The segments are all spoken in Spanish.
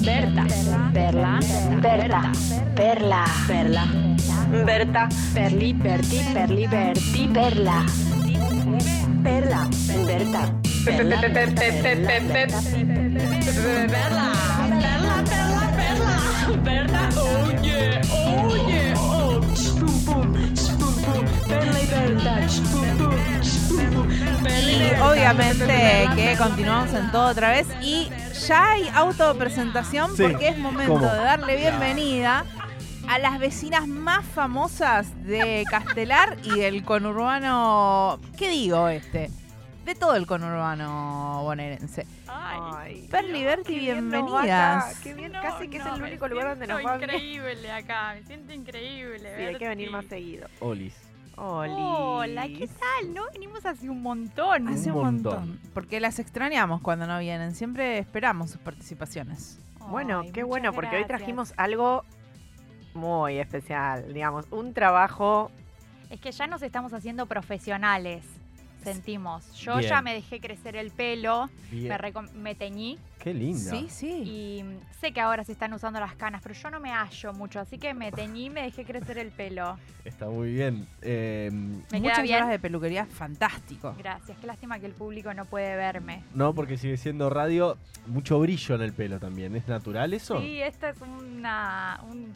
Berta, Perla, Berta, Perla, Perla, Berta, Perli, Berti, Perli, Berti, Perla, Perla, Berta, Perla, Perla, Perla, Perla, Berta, oh yeah, oh yeah, oh, pum, pum pum, Perla y Berta, pum, Perla y obviamente que continuamos en todo otra vez y ya hay autopresentación Sí. porque es momento ¿Cómo? de darle bienvenida a las vecinas más famosas de Castelar y del conurbano, ¿qué digo este? De todo el conurbano bonaerense. Ay, Perli, Berti, bienvenidas. acá, Qué bien, No, casi que es el único lugar donde nos va increíble acá, me siento increíble. Sí, hay que venir más seguido. Olis. Oli. Hola, ¿qué tal? ¿No? Venimos hace un montón. Hace Un un montón. montón. Porque las extrañamos cuando no vienen. Siempre esperamos sus participaciones. Bueno, Ay, qué bueno, porque hoy trajimos algo muy especial, digamos, un trabajo. Es que ya nos estamos haciendo profesionales, sentimos. Yo Bien. ya me dejé crecer el pelo, me, teñí Qué linda. Sí, sí. y sé que ahora se están usando las canas, pero yo no me hallo mucho, así que me teñí y me dejé crecer el pelo. Está muy bien. Eh, ¿Me Muchas queda bien? horas de peluquería fantástico. Gracias, qué lástima que el público no puede verme. no, porque sigue siendo radio. Mucho brillo en el pelo también. ¿Es natural eso? Sí, esto es una, un,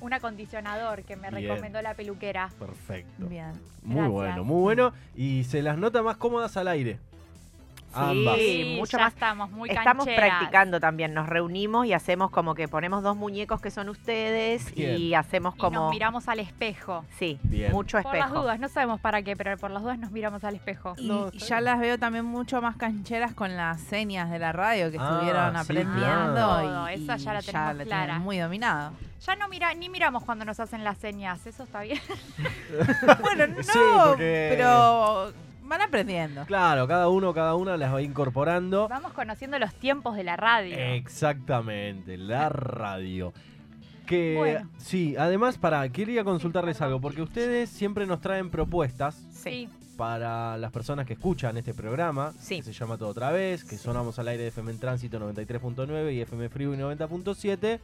un acondicionador que me Bien. recomendó la peluquera. Perfecto. Bien. Muy Gracias. bueno, muy bueno. Y se las nota más cómodas al aire. Ambas. Sí, mucho ya más. estamos muy Estamos cancheras. practicando también, nos reunimos y hacemos como que ponemos dos muñecos que son ustedes Bien. y hacemos Y como. nos miramos al espejo. Sí, Bien. mucho Por las espejo. dudas, no sabemos para qué, pero por las dudas nos miramos al espejo. Y, No, y está ya las veo también mucho más cancheras con las señas de la radio que Ah, estuvieron sí, aprendiendo. claro. y, Esa ya la tenemos clara. muy dominado. Ya no mira, ni miramos cuando nos hacen las señas, eso está bien. bueno, no, Sí, porque- pero van aprendiendo. Claro, cada uno, cada una las va incorporando. Vamos conociendo los tiempos de la radio. Exactamente, la radio. Que Bueno. sí, además para quería consultarles algo porque ustedes siempre nos traen propuestas Sí. para las personas que escuchan este programa, Sí. que se llama Todo Otra Vez, que sonamos al aire de FM en Tránsito 93.9 y FM Freeway 90.7,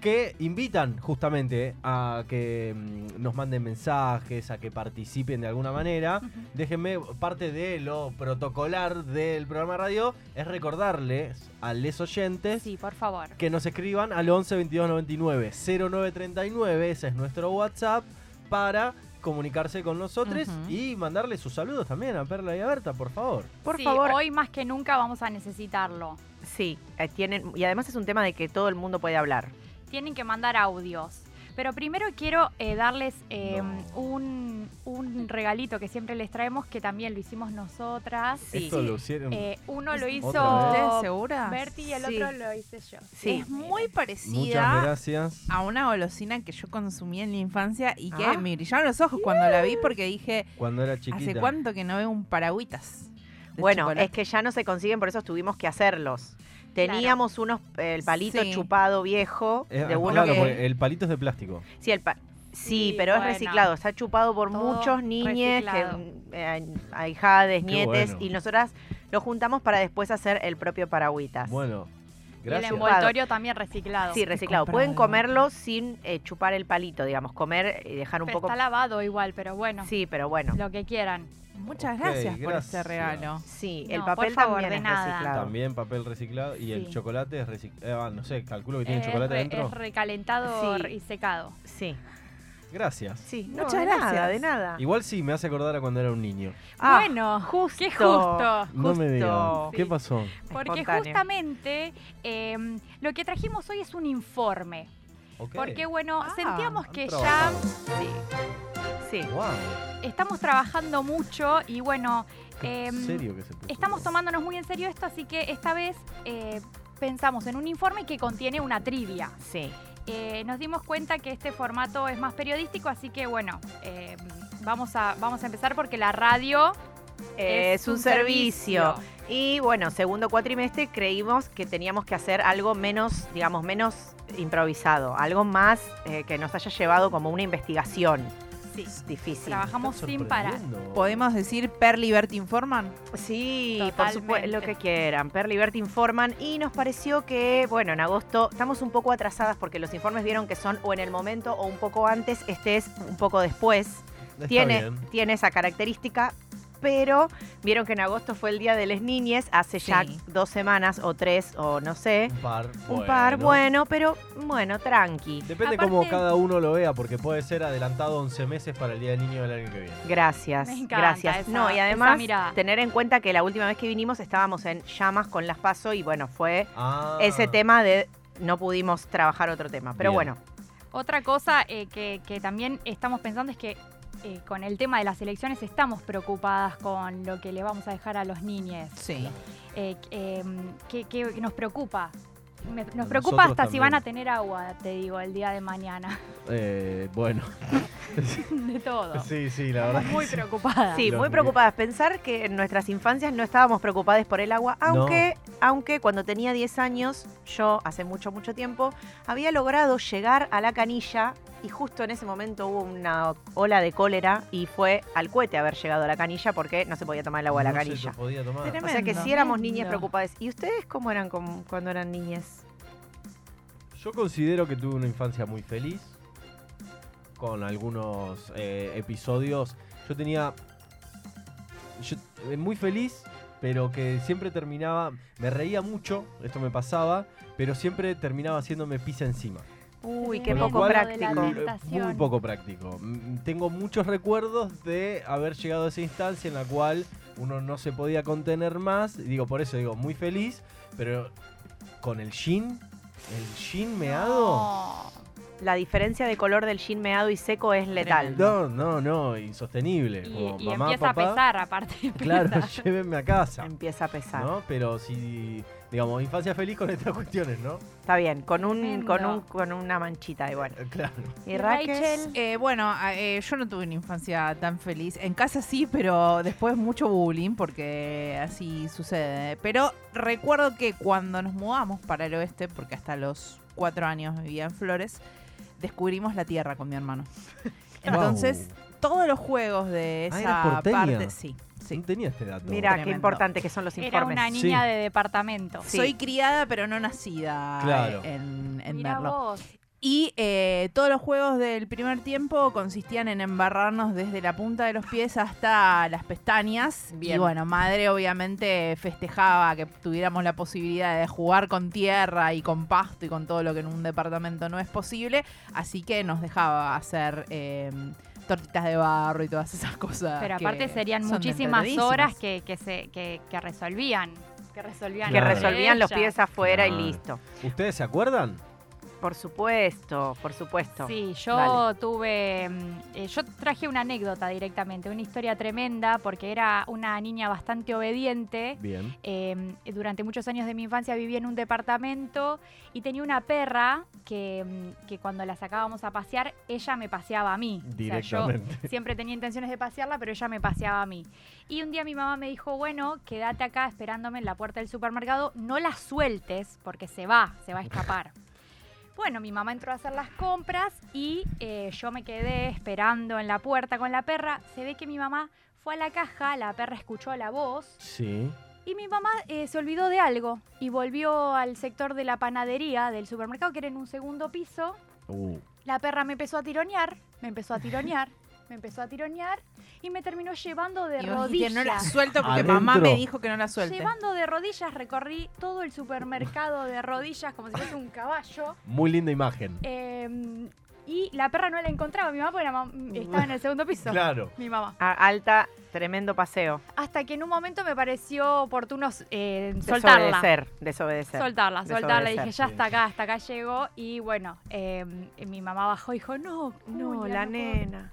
que invitan justamente a que mm, nos manden mensajes, a que participen de alguna manera. Déjenme, parte de lo protocolar del programa de radio es recordarles a les oyentes Sí, por favor. que nos escriban al 11 22 99 0939, ese es nuestro WhatsApp, para comunicarse con nosotros y mandarle sus saludos también a Perla y a Berta, por favor. Por Sí, favor. Hoy más que nunca vamos a necesitarlo. Sí, eh, tienen, y además es un tema de que todo el mundo puede hablar. Tienen que mandar audios. Pero primero quiero eh, darles eh, No. un, un regalito que siempre les traemos, que también lo hicimos nosotras. Sí. Esto lo hicieron. Eh, uno lo ¿Otra hizo seguras? Berti y el Sí. otro lo hice yo. Sí. Es muy Muchas parecida gracias. a una golosina que yo consumí en la infancia y que Ah. me brillaron los ojos cuando la vi porque dije, Cuando era chiquita. ¿hace cuánto que no veo un paragüitas? Bueno, chocolate? es que ya no se consiguen, por eso tuvimos que hacerlos. Teníamos unos, el palito Sí. chupado viejo, Eh, de uno claro, que... el palito es de plástico. Sí, el pa- sí, Sí, pero es reciclado, está chupado por Todo muchos niñes, eh, ahijades, nietes, bueno. y nosotras lo juntamos para después hacer el propio paragüitas. Bueno, Y el gracias. envoltorio también reciclado. Sí, reciclado. comprado Pueden de comerlo sin eh, chupar el palito, digamos, comer y dejar un Pero poco... está lavado igual, pero bueno, Sí, pero bueno. lo que quieran. Muchas gracias por gracias. este regalo. Sí, No, el papel favor, también de es nada. reciclado. También papel reciclado y el Sí. chocolate es reciclado. no sé, calculo que tiene chocolate re- dentro. Es recalentado Sí. y secado. Sí, Gracias. sí. no, Muchas de gracias. Nada, de nada. Igual sí, me hace acordar a cuando era un niño. Ah, bueno, justo. qué justo. No me digas. Justo. ¿Qué Sí. pasó? Porque Espontáneo. justamente eh, lo que trajimos hoy es un informe. Ok. Porque bueno, Ah, sentíamos que ya trabajado. Sí. Wow. Estamos trabajando mucho y bueno, ¿En em, serio que se puso? estamos tomándonos muy en serio esto, así que esta vez eh, pensamos en un informe que contiene una trivia. Sí. Eh, nos dimos cuenta que este formato es más periodístico, así que bueno, eh, vamos, a, vamos a empezar porque la radio Es, un servicio. Y bueno, segundo cuatrimestre creímos que teníamos que hacer algo menos, digamos, menos improvisado, algo más eh, que nos haya llevado como una investigación. Sí. Es difícil. Trabajamos sin parar. ¿Podemos decir Perli Bert informan? Sí, por supuesto, lo que quieran. Perli Bert informan y nos pareció que, bueno, en agosto estamos un poco atrasadas porque los informes vieron que son o en el momento o un poco antes, este es un poco después. Está Tiene, bien. tiene esa característica, pero vieron que en agosto fue el Día de las Niñes, hace ya dos semanas o tres o no sé. Un par. Un par, bueno, pero bueno, tranqui. Depende Aparte- cómo cada uno lo vea, porque puede ser adelantado 11 meses para el Día del Niño del año que viene. Gracias, Me encanta gracias. esa- no, y además tener en cuenta que la última vez que vinimos estábamos en llamas con las paso y bueno, fue Ah. ese tema de no pudimos trabajar otro tema. Pero Bien. bueno, Otra cosa eh, que, que también estamos pensando es que eh, con el tema de las elecciones estamos preocupadas con lo que le vamos a dejar a los niños. Sí. Eh, eh, que, que nos preocupa. Me- nos Nosotros preocupa hasta si van a tener agua, te digo, el día de mañana. Eh, bueno, De todo. sí, sí, la verdad. Muy que sí. preocupadas. sí, Los muy preocupadas. Pensar que en nuestras infancias no estábamos preocupadas por el agua, aunque, aunque cuando tenía 10 años, yo hace mucho, mucho tiempo, había logrado llegar a la canilla y justo en ese momento hubo una ola de cólera y fue al cohete haber llegado a la canilla porque no se podía tomar el agua de la No se canilla. lo podía tomar. Tremendo. O sea que sí éramos niñas preocupadas. ¿Y ustedes cómo eran cuando eran niñas? Yo considero que tuve una infancia muy feliz. Con algunos eh, episodios. Yo tenía. Yo, eh, muy feliz, pero que siempre terminaba. Me reía mucho, esto me pasaba, pero siempre terminaba haciéndome pizza encima. Uy, qué poco cual, práctico. eh. Muy poco práctico. Tengo muchos recuerdos de haber llegado a esa instancia en la cual uno no se podía contener más. Y Digo, por eso digo, muy feliz, pero con el gin, el gin meado. No. La diferencia de color del jean meado y seco es letal. No, no, no, insostenible. Y, Como y mamá, empieza papá, a pesar, aparte. de Claro, llévenme a casa. Empieza a pesar. ¿no? Pero si, digamos, infancia feliz con estas cuestiones, ¿no? Está bien, con un, con un, con una manchita igual. Eh, Claro. ¿Y? Rachel. Eh, bueno, eh, yo no tuve una infancia tan feliz. En casa sí, pero después mucho bullying, porque así sucede. Pero recuerdo que cuando nos mudamos para el oeste, porque hasta los cuatro años vivía en Flores, descubrimos la tierra con mi hermano. Entonces, todos los juegos de Ah, esa parte, sí, Sí. No tenía este dato. Mira, qué importante que son los Era informes. una niña Sí. de departamento. Sí. Soy criada, pero no nacida Claro. en, en Mira Merlo. vos. Y eh, todos los juegos del primer tiempo consistían en embarrarnos desde la punta de los pies hasta las pestañas. Bien. Y bueno, madre obviamente festejaba que tuviéramos la posibilidad de jugar con tierra y con pasto y con todo lo que en un departamento no es posible. Así que nos dejaba hacer eh, tortitas de barro y todas esas cosas. Pero aparte serían muchísimas horas que, que, se, que, que resolvían. Que resolvían. Que resolvían los pies afuera Claro. y listo. ¿Ustedes se acuerdan? Por supuesto, por supuesto. Sí, yo Dale. tuve, mm, eh, yo traje una anécdota directamente, una historia tremenda, porque era una niña bastante obediente. Bien. Eh, durante muchos años de mi infancia vivía en un departamento y tenía una perra que, mm, que cuando la sacábamos a pasear, ella me paseaba a mí. O sea, yo Directamente. siempre tenía intenciones de pasearla, pero ella me paseaba a mí. Y un día mi mamá me dijo, bueno, quédate acá esperándome en la puerta del supermercado, no la sueltes porque se va, se va a escapar. Bueno, mi mamá entró a hacer las compras y eh, yo me quedé esperando en la puerta con la perra. Se ve que mi mamá fue a la caja, la perra escuchó la voz Sí. y mi mamá eh, se olvidó de algo y volvió al sector de la panadería del supermercado, que era en un segundo piso. Uh, La perra me empezó a tironear, me empezó a tironear, me empezó a tironear y me terminó llevando de rodillas. no la suelto porque mamá me dijo que no la suelte. Llevando de rodillas, recorrí todo el supermercado de rodillas como si fuese un caballo. muy linda imagen. eh, y la perra no la encontraba, mi mamá porque la mam- estaba en el segundo piso. Claro. Mi mamá. A- alta, tremendo paseo. Hasta que en un momento me pareció oportuno eh, soltarla. Desobedecer, desobedecer. Soltarla, soltarla. Y Desobedecer, dije, ya hasta acá, hasta acá llegó. Y bueno, eh, mi mamá bajó y dijo, no, No, la no puedo". nena.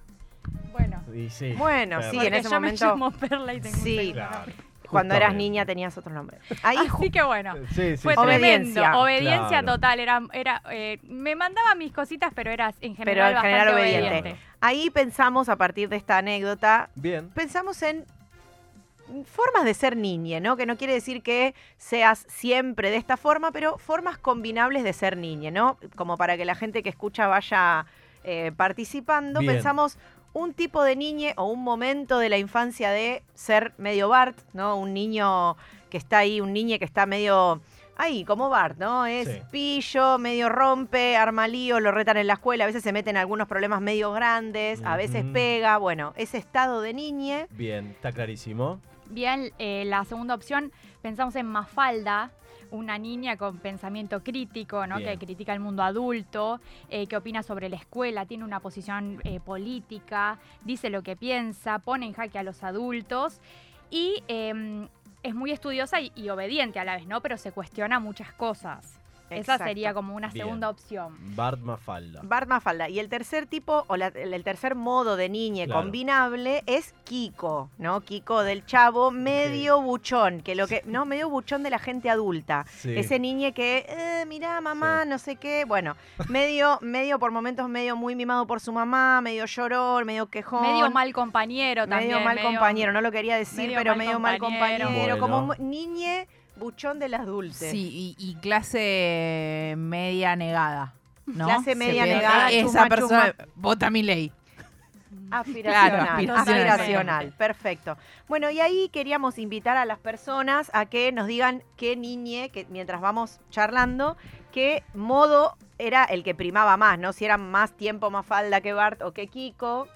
Bueno, Y sí. Bueno, sí, en ese yo momento, me llamo Perla y tengo un Sí. Claro. cuando eras niña tenías otro nombre. Ahí Así que bueno. Sí, sí, Fue sí. Obediencia. tremendo, obediencia Claro. total. Era, era, eh, me mandaba mis cositas, pero era en general, Pero en general obediente. obediente. Ahí pensamos, a partir de esta anécdota, Bien. pensamos en formas de ser niña, ¿no? Que no quiere decir que seas siempre de esta forma, pero formas combinables de ser niña, ¿no? Como para que la gente que escucha vaya eh, participando, Bien. pensamos un tipo de niñe o un momento de la infancia de ser medio Bart, ¿no? Un niño que está ahí, un niño que está medio ahí, como Bart, ¿no? Es Sí. pillo, medio rompe, arma lío, lo retan en la escuela, a veces se meten en algunos problemas medio grandes, a veces pega, bueno, ese estado de niñe. Bien, está clarísimo. Bien, eh, la segunda opción, pensamos en Mafalda, una niña con pensamiento crítico, ¿no? Bien. que critica el mundo adulto, eh, que opina sobre la escuela, tiene una posición eh, política, dice lo que piensa, pone en jaque a los adultos y eh, es muy estudiosa y, y obediente a la vez, ¿no? Pero se cuestiona muchas cosas. Esa Exacto. sería como una Bien. segunda opción. Bart Mafalda. Bart Mafalda. Y el tercer tipo, o la- el, tercer modo de niñe Claro. combinable es Kiko, ¿no? Kiko del chavo medio buchón, que lo que, no, medio buchón de la gente adulta. Sí. Ese niñe que, eh, mirá, mamá, Sí. no sé qué. Bueno, medio, medio por momentos, medio muy mimado por su mamá, medio llorón, medio quejón. Medio mal compañero también. Medio mal compañero, no lo quería decir, medio pero mal medio mal compañero. Como Bueno. un niñe buchón de las dulces. Sí, y, y clase media negada. ¿no? Clase Se media ve- negada, Esa chuma, persona vota mi ley. Aspiracional, Claro, aspiracional, aspiracional. perfecto. Bueno, y ahí queríamos invitar a las personas a que nos digan qué niñe, que mientras vamos charlando, qué modo era el que primaba más, ¿no? Si era más tiempo, más falda que Bart o que Kiko.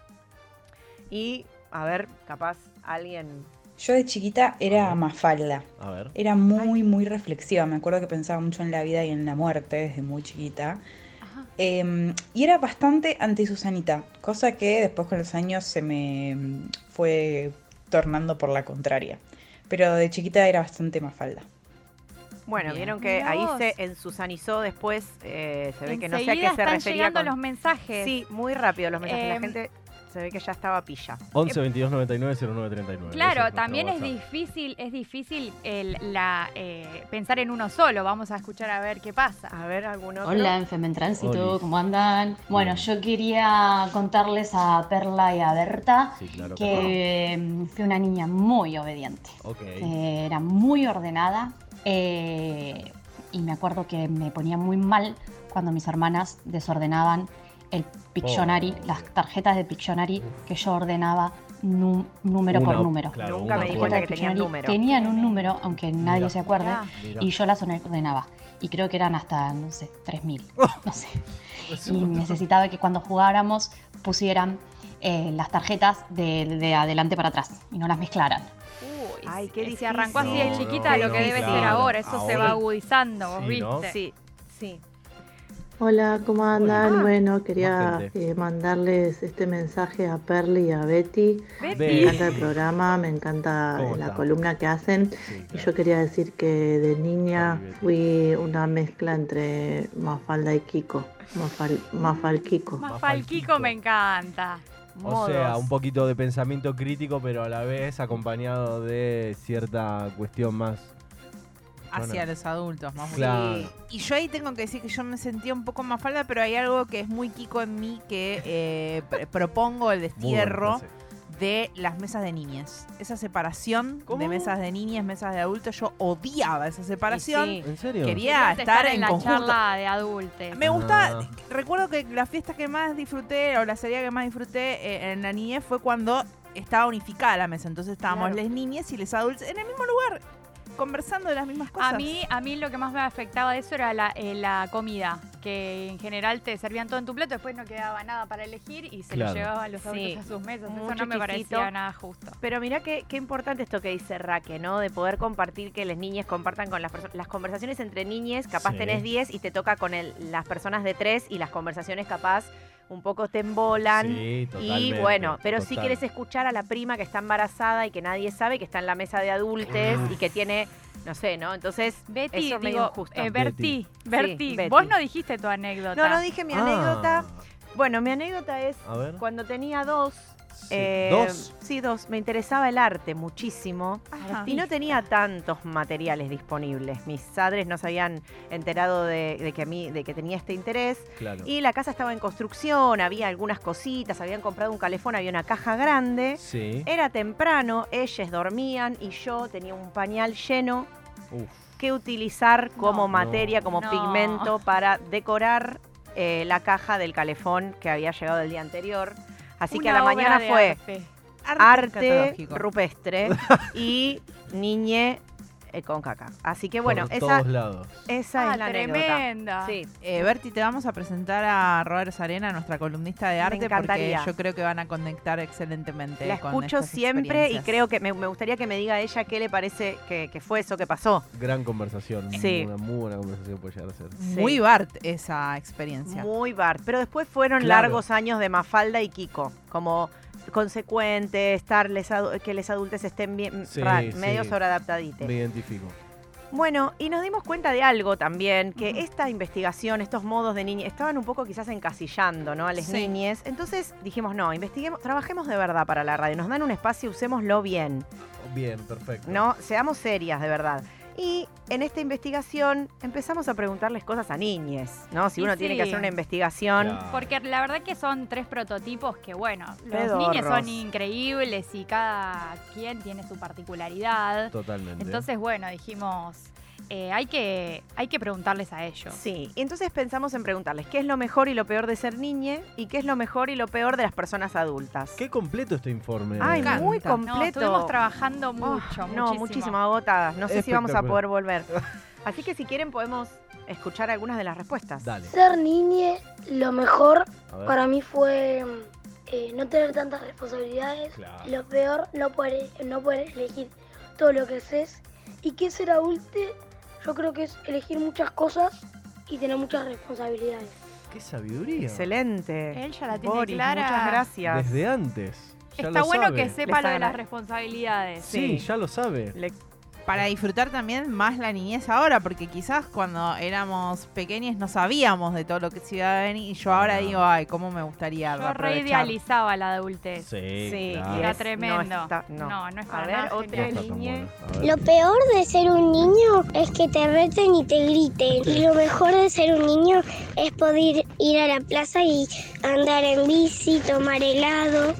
Y, a ver, capaz alguien... Yo de chiquita era Mafalda. A ver. Era muy, muy reflexiva. Me acuerdo que pensaba mucho en la vida y en la muerte desde muy chiquita. Ajá. Eh, y era bastante anti-Susanita, cosa que después con los años se me fue tornando por la contraria. Pero de chiquita era bastante Mafalda. Bueno, Bien. vieron que Mirá ahí vos. se ensusanizó después, eh, se ve que no sé a qué se están refería llegando con... los mensajes. Sí, muy rápido los mensajes. la Em, gente se ve que ya estaba pilla. 11 22 99 09 39. Claro, también es WhatsApp. difícil, es difícil el- la, eh, pensar en uno solo. Vamos a escuchar a ver qué pasa. A ver, algún otro. Hola, en Femen Tránsito, Olis. ¿cómo andan? Bueno, Bien. yo quería contarles a Perla y a Berta Sí, claro que que mm, fui una niña muy obediente, Ok. que era muy ordenada eh, y me acuerdo que me ponía muy mal cuando mis hermanas desordenaban el Pictionary, Oh. las tarjetas de Pictionary que yo ordenaba número por número. claro, Nunca me di cuenta Tarjetas que de tenían Pictionary número. Tenían un número, aunque nadie Mira. se acuerde. Mira. y yo las ordenaba. Y creo que eran hasta, no sé, 3.000. No sé. Y necesitaba que cuando jugáramos pusieran eh, las tarjetas de, de adelante para atrás y no las mezclaran. Uy, Ay, qué si difícil. arrancó así de No, chiquita, no, lo que no, debe ser ahora, eso se va agudizando, vos Sí, ¿no? viste. Sí, sí. Hola, ¿cómo andan? Hola. Bueno, quería eh, mandarles este mensaje a Perly y a Betty. Betty. Me encanta el programa, me encanta ¿Cómo la está? columna que hacen. Sí, Y yo quería decir que de niña fui una mezcla entre Mafalda y Kiko. Mafal, Mafal Kiko. Más falquico me encanta. O sea, un poquito de pensamiento crítico, pero a la vez acompañado de cierta cuestión más. Hacia Bueno. los adultos, más Claro. Sí. Y yo ahí tengo que decir que yo me sentía un poco más falda, pero hay algo que es muy Kiko en mí que eh, pr- propongo el destierro de las mesas de niñas. Esa separación ¿Cómo? de mesas de niñas, mesas de adultos, yo odiaba esa separación. Sí. ¿En serio? Quería Querías estar en la conjunto. charla de adultos. Me gustaba, Ah. recuerdo que la fiesta que más disfruté o la serie que más disfruté eh, en la niñez fue cuando estaba unificada la mesa. Entonces estábamos Claro. las niñas y los adultos en el mismo lugar, conversando de las mismas cosas. A mí, a mí lo que más me afectaba de eso era la, eh, la comida, que en general te servían todo en tu plato, después no quedaba nada para elegir y se Claro. lo llevaban los Sí. adultos a sus mesas. Eso no me parecía nada justo. Pero mira qué, qué importante esto que dice Raque, ¿no? De poder compartir, que las niñas compartan con las personas. Las conversaciones entre niñas, capaz Sí. tenés 10 y te toca con el- las personas de 3 y las conversaciones capaz un poco te embolan. Sí, y bueno, pero si total. quieres escuchar a la prima que está embarazada y que nadie sabe que está en la mesa de adultes y que tiene, no sé, ¿no? Entonces, Betty, eso digo, injusto. eh, Berti, Berti, Betty. vos no dijiste tu anécdota. no, no dije mi anécdota. Ah, Bueno, mi anécdota es cuando tenía dos. Sí. eh, ¿Dos? Sí, dos. Me interesaba el arte muchísimo. Ajá. Y no tenía tantos materiales disponibles. Mis padres no se habían enterado de, de que a mí, de que tenía este interés. Claro. Y la casa estaba en construcción, había algunas cositas, habían comprado un calefón, había una caja grande. Sí. Era temprano, ellas dormían y yo tenía un pañal lleno Uf. que utilizar como No. materia, como No. pigmento para decorar eh, la caja del calefón que había llegado el día anterior. Así que a la mañana fue arte. arte rupestre y niñe eh, con caca. Así que bueno, Por esa, todos lados. esa Ah, es la anécdota. tremenda. Sí. Eh, Berti, te vamos a presentar a Robert Sarena, nuestra columnista de Me arte, porque yo creo que van a conectar excelentemente. La con escucho estas siempre y creo que me, me gustaría que me diga ella qué le parece que, que fue eso que pasó. Gran conversación. Sí. Una muy buena conversación puede llegar a ser. Muy Bart esa experiencia. Muy Bart. Pero después fueron Claro. largos años de Mafalda y Kiko. Como consecuente, estar les adu- que les adultos estén bien Sí, ra- sí. medio sobreadaptaditos. Me identifico. Bueno, y nos dimos cuenta de algo también, que esta investigación, estos modos de niñez, estaban un poco quizás encasillando, ¿no? A las Sí. niñes. Entonces dijimos, no, investiguemos, trabajemos de verdad para la radio. Nos dan un espacio, usémoslo bien, Bien, perfecto. ¿no? Seamos serias de verdad. Y en esta investigación empezamos a preguntarles cosas a niñes, ¿no? Si Y uno tiene que hacer una investigación. Porque la verdad que son tres prototipos que, bueno, los niños son increíbles y cada quien tiene su particularidad. Totalmente. Entonces, bueno, dijimos, eh, hay, que, hay que preguntarles a ellos. Sí, y entonces pensamos en preguntarles qué es lo mejor y lo peor de ser niñe y qué es lo mejor y lo peor de las personas adultas. Qué completo este informe. Ay, muy No, No, completo. estuvimos trabajando Oh, mucho, no, muchísimo agotadas. No sé si vamos a poder volver. Así que si quieren podemos escuchar algunas de las respuestas. Dale. Ser niñe, lo mejor para mí fue eh, no tener tantas responsabilidades. Claro. Lo peor, no poder, no poder elegir todo lo que haces. Y que ser adulto, yo creo que es elegir muchas cosas y tener muchas responsabilidades. Qué sabiduría. Excelente. Él ya la tiene Boris, clara. muchas gracias. Desde antes. Ya Está lo bueno sabe. que sepa Les lo de las responsabilidades. Sí, Sí. ya lo sabe. Le- Para disfrutar también más la niñez ahora, porque quizás cuando éramos pequeños no sabíamos de todo lo que se iba a venir y yo ahora Ah. digo, ay, cómo me gustaría Yo reidealizaba la adultez. Sí, Sí, claro. y Era tremendo. No, está- no. No, no es A para ver, nada otra. Lo peor de ser un niño es que te reten y te griten. Y lo mejor de ser un niño es poder ir a la plaza y andar en bici, tomar helado.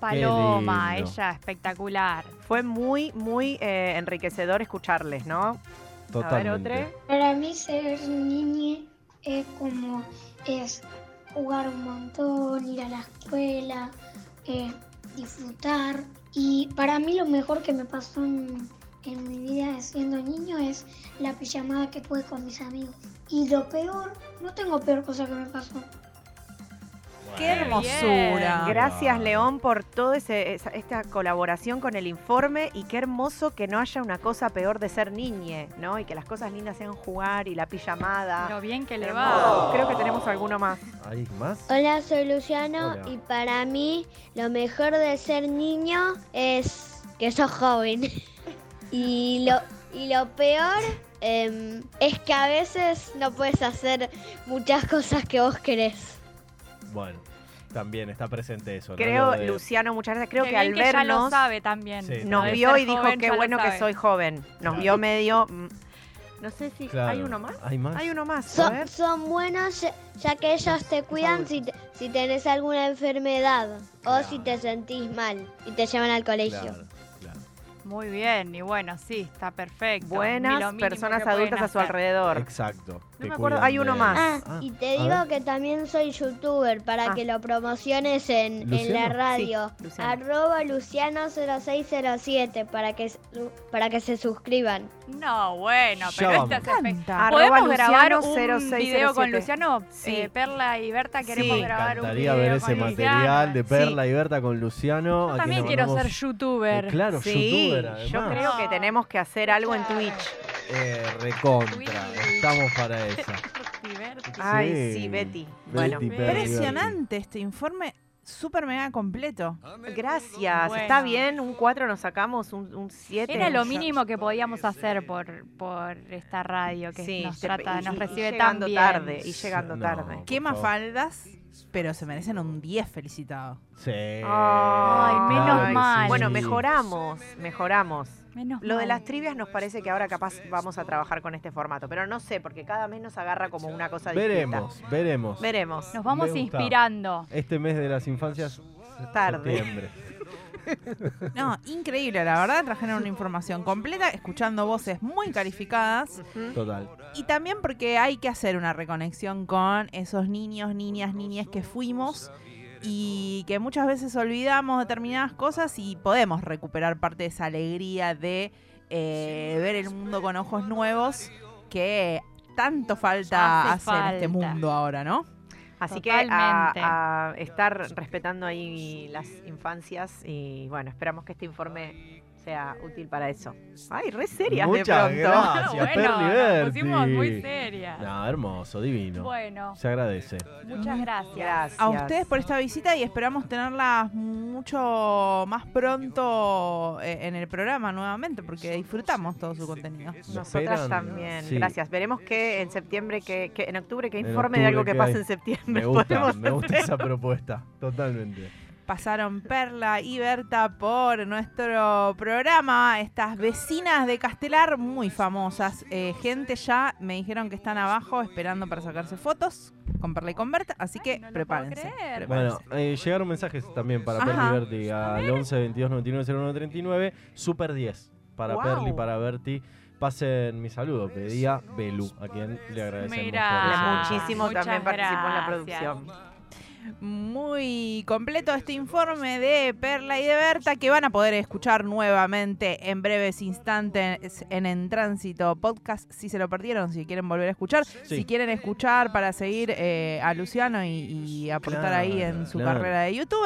Paloma, ella espectacular. Fue muy, muy eh, enriquecedor escucharles, ¿no? Totalmente. A ver, otra. Para mí ser niño es como es jugar un montón, ir a la escuela, eh, disfrutar. Y para mí lo mejor que me pasó en, en mi vida siendo niño es la pijamada que tuve con mis amigos. Y lo peor, no tengo peor cosa que me pasó. ¡Qué Bien. hermosura! Gracias. León, por toda esta colaboración con el informe y qué hermoso que no haya una cosa peor de ser niñe, ¿no? Y que las cosas lindas sean jugar y la pijamada. Lo bien que le va. Creo que tenemos alguno más. ¿Hay más? Hola, soy Luciano Hola. y para mí lo mejor de ser niño es que sos joven. y, lo, y lo peor em, es que a veces no puedes hacer muchas cosas que vos querés. Bueno, también está presente eso. Creo, de- Luciano, muchas gracias. Creo que al que ya lo vernos sabe también. Sí, nos vio y dijo joven qué bueno que soy joven. Nos vio medio. mm, No sé si. Claro. ¿Hay uno más? ¿Hay más? Hay uno más. A Son, ver. son buenos ya- que ellos te cuidan si, te- si tenés alguna enfermedad o si te sentís mal y te llevan al colegio. Claro. Muy bien, y bueno, sí, está perfecto. Buenas personas adultas a su hacer. alrededor. Exacto. No me acuerdo, hay uno más. Ah, Ah, y te digo ver. que también soy youtuber para Ah. que lo promociones en, en la radio. Sí, Luciano. Arroba Luciano0607 para que, para que se suscriban. No, bueno, pero vamos. esta es espe- Encanta. Arroba ¿Podemos grabar un Luciano video con 0607? Luciano? Sí. Eh, Perla y Berta queremos Sí. Grabar un video ver ese con material Luciano. de Perla y Berta con Luciano. Yo también quiero ser youtuber. Eh, claro, Sí, youtuber yo además. creo que tenemos que hacer algo en Twitch. Eh, recontra. Uy. Estamos para esa. Ay, sí, Betty. Bueno, Betty, y Impresionante este informe, súper mega completo. gracias. Bueno. Está bien, un 4 nos sacamos, un 7. Era lo mínimo que podíamos hacer por, por esta radio que Sí, nos trata, y- nos y recibe tan llegando bien. tarde, y llegando No. tarde. Qué favor. mafaldas, pero se merecen un 10 felicitado. Sí. Ay, menos mal. sí. Bueno, mejoramos, mejoramos. Menos Lo de mal. las trivias nos parece que ahora capaz vamos a trabajar con este formato, pero no sé, porque cada mes nos agarra como una cosa distinta. Veremos, veremos. Veremos. Nos vamos Me gusta. inspirando. Este mes de las infancias. Tarde. Septiembre. No, increíble, la verdad, trajeron una información completa, escuchando voces muy calificadas. Total. y también porque hay que hacer una reconexión con esos niños, niñas, niñas que fuimos y que muchas veces olvidamos determinadas cosas y podemos recuperar parte de esa alegría de eh, ver el mundo con ojos nuevos que tanto falta Hace hacer en este mundo ahora, ¿no? Así que a, a estar respetando ahí las infancias y bueno, esperamos que este informe sea útil para eso. Ay, re serias Muchas de pronto. gracias, bueno, Perli nos Berti. pusimos muy serias. No, hermoso, divino. Bueno, Se agradece. muchas gracias. Gracias. A ustedes por esta visita y esperamos tenerlas mucho más pronto eh, en el programa nuevamente porque disfrutamos todo su contenido. ¿Me Nosotras también, Sí. gracias. Veremos que en septiembre, que, que en octubre, que informe de algo que que pasa en septiembre. Me gusta, me gusta esa propuesta. Totalmente. Pasaron Perla y Berta por nuestro programa, estas vecinas de Castelar muy famosas. Eh, gente ya me dijeron que están abajo esperando para sacarse fotos con Perla y con Berta, así que no prepárense. Bueno, eh, llegaron mensajes también para Ajá. Perli Berti al 11 22 99 01 39. Super 10 para Wow. Perli, para Berti. Pasen mi saludo, pedía Belu, a quien le agradecemos. Mira. por Muchísimo Muchas también participó en la producción. Muy completo este informe de Perla y de Berta que van a poder escuchar nuevamente en breves instantes en En Tránsito Podcast si se lo perdieron, si quieren volver a escuchar, Sí. si quieren escuchar para seguir eh, a Luciano y, y aportar Claro, ahí en su claro. carrera de youtuber.